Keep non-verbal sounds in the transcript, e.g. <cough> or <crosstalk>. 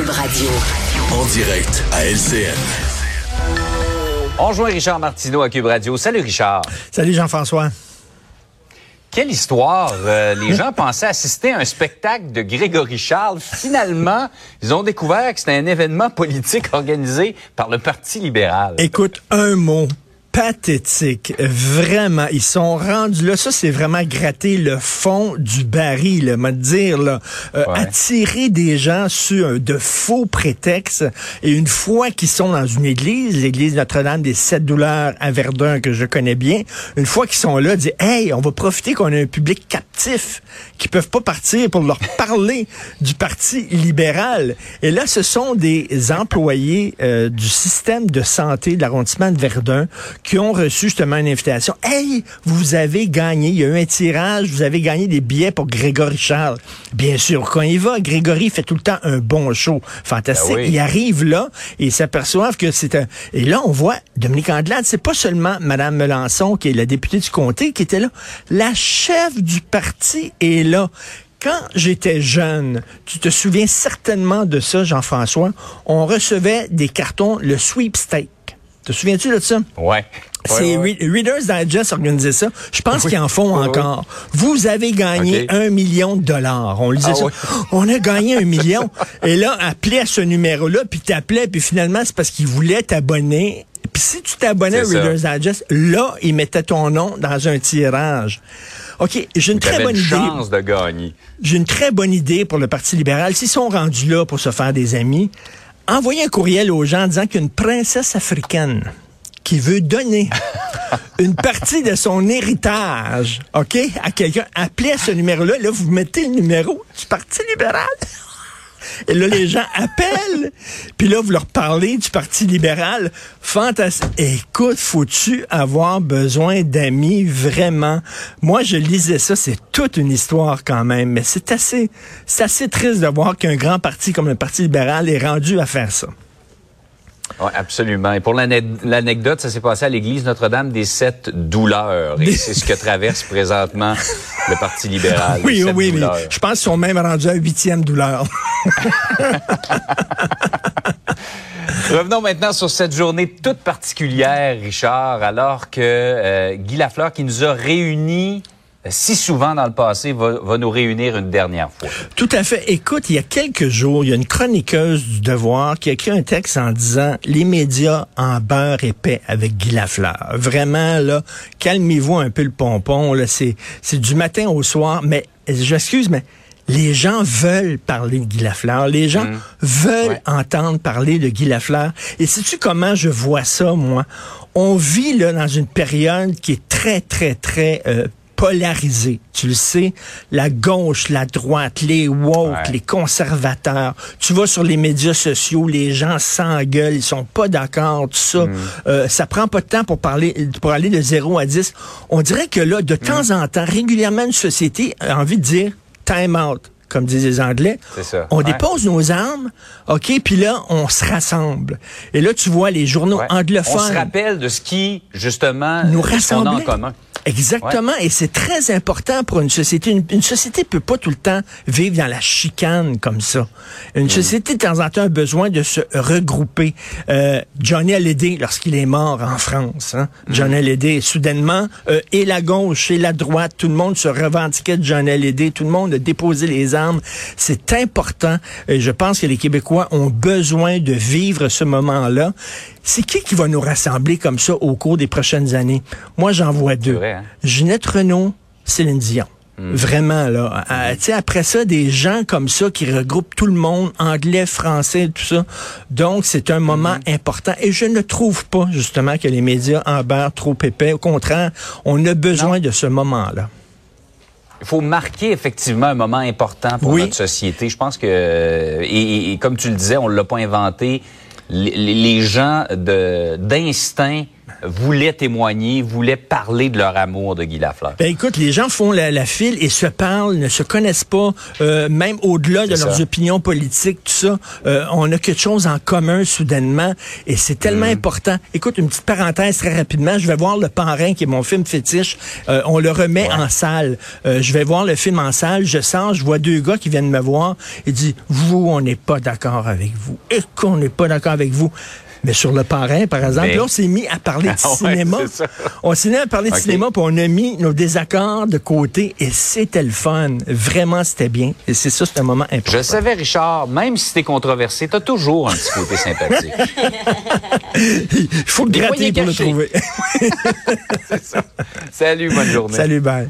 Cube Radio. En direct à LCN. On rejoint Richard Martineau à Cube Radio. Salut Richard. Salut Jean-François. Quelle histoire! Euh, les gens pensaient assister à un spectacle de Grégory Charles. Finalement, ils ont découvert que c'était un événement politique organisé par le Parti libéral. Écoute, un mot pathétique. Vraiment, ils sont rendus là. Ça, c'est vraiment gratter le fond du baril, me dire là, euh, attirer des gens sur de faux prétextes. Et une fois qu'ils sont dans une église, l'église Notre-Dame des Sept Douleurs à Verdun que je connais bien, une fois qu'ils sont là, dire hey, on va profiter qu'on a un public captif qui peuvent pas partir pour leur <laughs> parler du Parti libéral. Et là, ce sont des employés euh, du système de santé de l'arrondissement de Verdun qui ont reçu justement une invitation. Hey, vous avez gagné, il y a eu un tirage, vous avez gagné des billets pour Grégory Charles. Bien sûr, quand il va, Grégory fait tout le temps un bon show. Fantastique. Ben il arrive là et ils s'aperçoivent que c'est un... Et là, on voit Dominique Andelade, c'est pas seulement Madame Melançon, qui est la députée du comté, qui était là. La chef du parti est là quand j'étais jeune, tu te souviens certainement de ça, Jean-François, on recevait des cartons, le sweepstake. Te souviens-tu de ça? Ouais. C'est Reader's Digest organisé ça. Je pense qu'ils en font encore. Vous avez gagné un million de dollars. On lisait ah ça. On a gagné un <laughs> million. Et là, appelez à ce numéro-là, puis t'appelais, puis finalement, c'est parce qu'ils voulaient t'abonner. Puis si tu t'abonnais à Reader's Digest, là, ils mettaient ton nom dans un tirage. OK, j'ai une très bonne idée. chance de gagner. J'ai une très bonne idée pour le Parti libéral. S'ils sont rendus là pour se faire des amis, envoyer un courriel aux gens en disant qu'une princesse africaine qui veut donner <laughs> une partie de son héritage, OK, à quelqu'un, appelez à ce numéro-là. Là, vous mettez le numéro du Parti libéral. Et là, les gens appellent. Puis là, vous leur parlez du Parti libéral. Fantastique. Écoute, faut-tu avoir besoin d'amis vraiment? Moi, je lisais ça. C'est toute une histoire quand même. Mais c'est assez, c'est assez triste de voir qu'un grand parti comme le Parti libéral est rendu à faire ça. Oui, absolument. Et pour l'anecdote, ça s'est passé à l'église Notre-Dame des Sept Douleurs. Et <laughs> c'est ce que traverse présentement le Parti libéral. Oui, oui, oui. Je pense qu'ils sont même rendus à huitième douleur. <laughs> Revenons maintenant sur cette journée toute particulière, Richard, alors que euh, Guy Lafleur, qui nous a réunis si souvent dans le passé, va, nous réunir une dernière fois. Tout à fait. Écoute, il y a quelques jours, il y a une chroniqueuse du Devoir qui a écrit un texte en disant les médias en beurre épais avec Guy Lafleur. Vraiment, là, calmez-vous un peu le pompon. Là, c'est, c'est du matin au soir. Mais, j'excuse, mais les gens veulent parler de Guy Lafleur. Les gens mmh. veulent entendre parler de Guy Lafleur. Et sais-tu comment je vois ça, moi? On vit là dans une période qui est très, très, très euh, polarisé. Tu le sais, la gauche, la droite, les woke, les conservateurs. Tu vas sur les médias sociaux, les gens s'engueulent, ils sont pas d'accord, tout ça. Mm. Euh, ça prend pas de temps pour parler, pour aller de 0 à 10. On dirait que là, de temps mm. en temps, régulièrement, une société a envie de dire time out comme disent les Anglais. Ça. On dépose nos armes, OK, puis là, on se rassemble. Et là, tu vois les journaux anglophones. On se rappelle de ce qui, justement, nous rassemble en commun. Exactement, et c'est très important pour une société. Une, une, société peut pas tout le temps vivre dans la chicane comme ça. Une mm. société, de temps en temps, a besoin de se regrouper. Euh, Johnny Hallyday, lorsqu'il est mort en France, hein, mm. Johnny Hallyday, soudainement, euh, et la gauche et la droite, tout le monde se revendiquait de Johnny Hallyday, tout le monde a déposé les armes. C'est important. Et je pense que les Québécois ont besoin de vivre ce moment-là. C'est qui qui va nous rassembler comme ça au cours des prochaines années? Moi, j'en vois deux. Hein? Ginette Renault, Céline Dion. Hmm. Vraiment, là. Hmm. après ça, des gens comme ça qui regroupent tout le monde, anglais, français, tout ça. Donc, c'est un moment hmm. important. Et je ne trouve pas, justement, que les médias en beurre trop épais. Au contraire, on a besoin de ce moment-là. Il faut marquer effectivement un moment important pour notre société. Je pense que, et, comme tu le disais, on l'a pas inventé. Les, les gens d'instinct voulaient témoigner, voulaient parler de leur amour de Guy Lafleur. Ben écoute, les gens font la, file et se parlent, ne se connaissent pas, euh, même au-delà de leurs opinions politiques, tout ça. Euh, on a quelque chose en commun soudainement et c'est tellement mm. important. Écoute, une petite parenthèse très rapidement. Je vais voir Le Parrain, qui est mon film fétiche. Euh, on le remet en salle. je vais voir le film en salle. Je sens, je vois deux gars qui viennent me voir et disent, vous, on n'est pas d'accord avec vous. Et qu'on n'est pas d'accord avec vous? Mais sur le parrain, par exemple, là, on s'est mis à parler <laughs> de ah cinéma. on s'est mis à parler de cinéma, puis on a mis nos désaccords de côté, et c'était le fun. Vraiment, c'était bien. Et c'est ça, c'est un moment important. Je savais, Richard, même si t'es controversé, t'as toujours un petit côté sympathique. <laughs> Il faut le gratter pour le trouver. <laughs> c'est ça. Salut, bonne journée. Salut, bye.